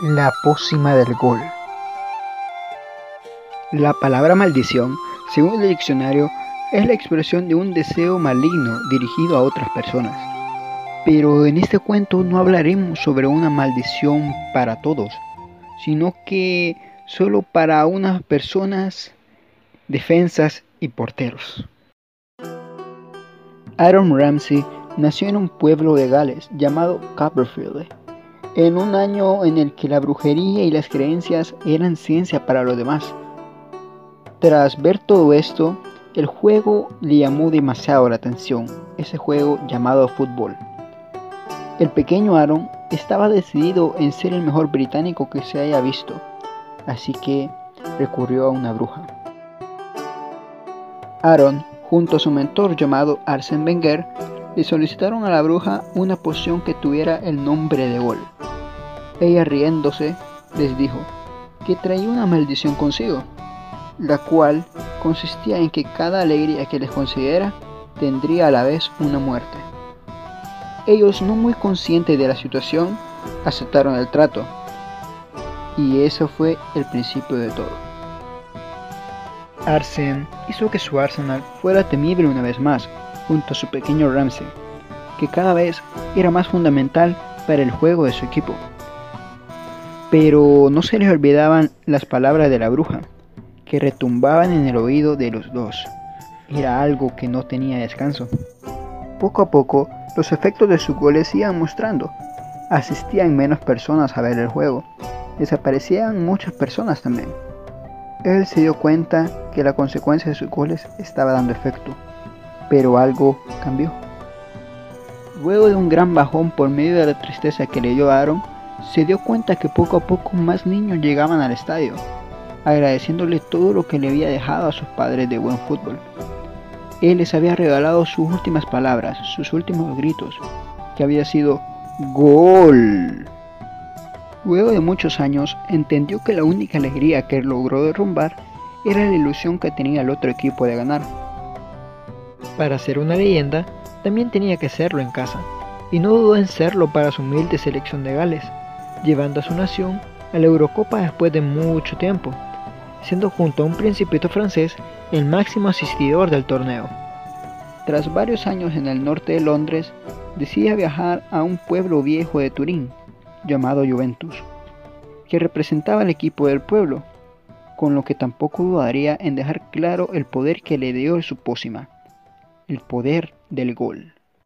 La pócima del gol. La palabra maldición, según el diccionario, es la expresión de un deseo maligno dirigido a otras personas. Pero en este cuento no hablaremos sobre una maldición para todos, sino que solo para unas personas, defensas y porteros. Aaron Ramsey nació en un pueblo de Gales llamado Copperfield, en un año en el que la brujería y las creencias eran ciencia para los demás. Tras ver todo esto, el juego le llamó demasiado la atención, ese juego llamado fútbol. El pequeño Aaron estaba decidido en ser el mejor británico que se haya visto, así que recurrió a una bruja. Aaron, junto a su mentor llamado Arsène Wenger, le solicitaron a la bruja una poción que tuviera el nombre de gol. Ella riéndose les dijo que traía una maldición consigo, la cual consistía en que cada alegría que les considera tendría a la vez una muerte. Ellos, no muy conscientes de la situación, aceptaron el trato, y eso fue el principio de todo. Arsène hizo que su Arsenal fuera temible una vez más, junto a su pequeño Ramsey, que cada vez era más fundamental para el juego de su equipo. Pero no se les olvidaban las palabras de la bruja, que retumbaban en el oído de los dos. Era algo que no tenía descanso. Poco a poco, los efectos de sus goles iban mostrando. Asistían menos personas a ver el juego. Desaparecían muchas personas también. Él se dio cuenta que la consecuencia de sus goles estaba dando efecto pero algo cambió. Luego de un gran bajón por medio de la tristeza que le dio Aaron, se dio cuenta que poco a poco más niños llegaban al estadio, agradeciéndole todo lo que le había dejado a sus padres de buen fútbol. Él les había regalado sus últimas palabras, sus últimos gritos, que había sido gol. Luego de muchos años, entendió que la única alegría que logró derrumbar era la ilusión que tenía el otro equipo de ganar. Para ser una leyenda, también tenía que serlo en casa, y no dudó en serlo para su humilde selección de Gales, llevando a su nación a la Eurocopa después de mucho tiempo, siendo junto a un principito francés el máximo asistidor del torneo. Tras varios años en el norte de Londres, decide viajar a un pueblo viejo de Turín, llamado Juventus, que representaba al equipo del pueblo, con lo que tampoco dudaría en dejar claro el poder que le dio su pócima el poder del gol.